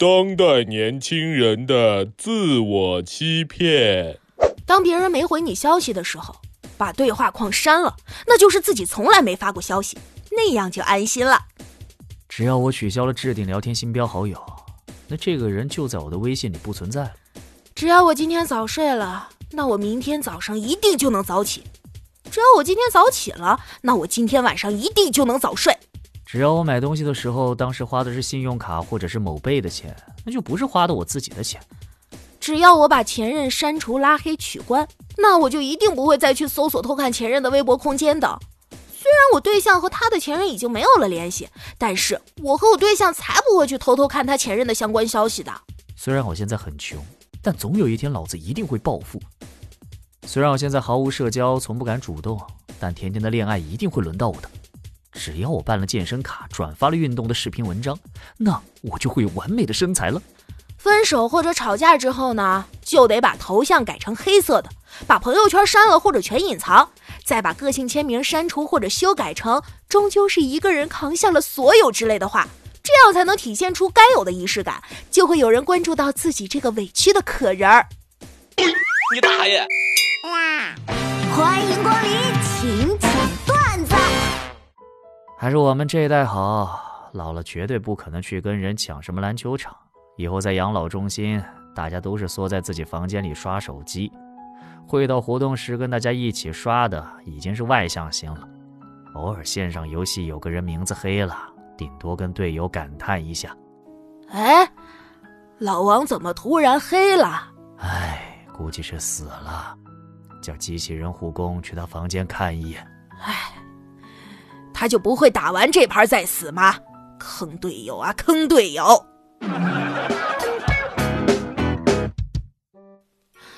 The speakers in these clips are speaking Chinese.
当代年轻人的自我欺骗。当别人没回你消息的时候，把对话框删了，那就是自己从来没发过消息，那样就安心了。只要我取消了置顶聊天新标好友，那这个人就在我的微信里不存在了。只要我今天早睡了，那我明天早上一定就能早起。只要我今天早起了，那我今天晚上一定就能早睡。只要我买东西的时候，当时花的是信用卡或者是某贝的钱，那就不是花的我自己的钱。只要我把前任删除、拉黑、取关，那我就一定不会再去搜索偷看前任的微博空间的。虽然我对象和他的前任已经没有了联系，但是我和我对象才不会去偷偷看他前任的相关消息的。虽然我现在很穷，但总有一天老子一定会暴富。虽然我现在毫无社交，从不敢主动，但甜甜的恋爱一定会轮到我的。只要我办了健身卡，转发了运动的视频文章，那我就会有完美的身材了。分手或者吵架之后呢，就得把头像改成黑色的，把朋友圈删了或者全隐藏，再把个性签名删除或者修改成“终究是一个人扛下了所有”之类的话，这样才能体现出该有的仪式感，就会有人关注到自己这个委屈的可人儿。你大爷！哇欢迎光临，还是我们这一代好，老了绝对不可能去跟人抢什么篮球场。以后在养老中心，大家都是缩在自己房间里刷手机，会到活动时跟大家一起刷的已经是外向型了。偶尔线上游戏有个人名字黑了，顶多跟队友感叹一下：“哎，老王怎么突然黑了？”哎，估计是死了。叫机器人护工去他房间看一眼。唉，他就不会打完这盘再死吗？坑队友啊，坑队友！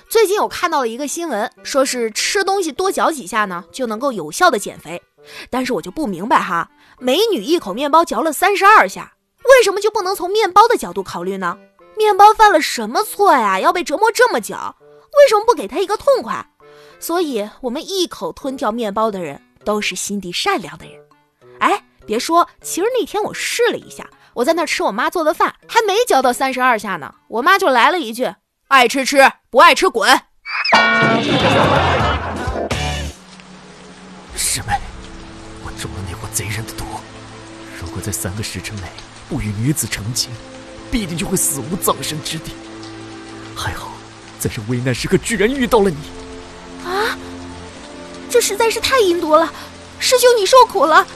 最近我看到了一个新闻，说是吃东西多嚼几下呢，就能够有效的减肥。但是我就不明白哈，美女一口面包嚼了三十二下，为什么就不能从面包的角度考虑呢？面包犯了什么错呀？要被折磨这么久？为什么不给他一个痛快？所以，我们一口吞掉面包的人都是心地善良的人。哎，别说，其实那天我试了一下，我在那吃我妈做的饭，还没嚼到三十二下呢，我妈就来了一句：“爱吃吃，不爱吃滚。”师妹，我中了那伙贼人的毒，如果在三个时辰内不与女子成亲，必定就会死无葬身之地。还好，在这危难时刻居然遇到了你。啊，这实在是太阴毒了！师兄，你受苦了。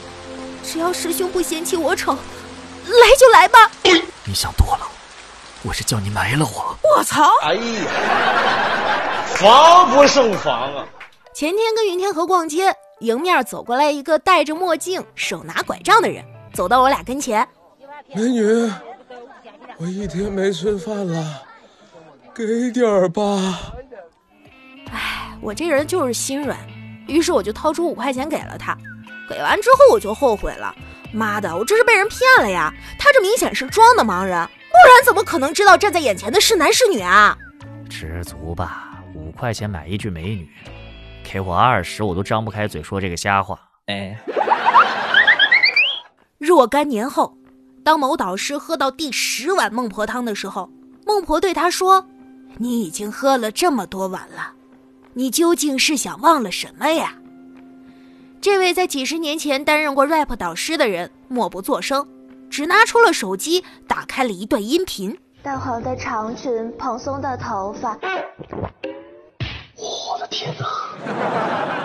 只要师兄不嫌弃我丑，来就来吧。你想多了，我是叫你埋了我。我操！哎呀，防不胜防啊！前天跟云天河逛街，迎面走过来一个戴着墨镜、手拿拐杖的人，走到我俩跟前。美女，我一天没吃饭了，给点儿吧。我这人就是心软，于是我就掏出五块钱给了他。给完之后我就后悔了，妈的，我这是被人骗了呀！他这明显是装的盲人，不然怎么可能知道站在眼前的是男是女啊？知足吧，五块钱买一具美女，给我二十我都张不开嘴说这个瞎话。哎，若干年后，当某导师喝到第十碗孟婆汤的时候，孟婆对他说：“你已经喝了这么多碗了。”你究竟是想忘了什么呀？这位在几十年前担任过 rap 导师的人默不作声，只拿出了手机，打开了一段音频。淡黄的长裙，蓬松的头发。我的天哪！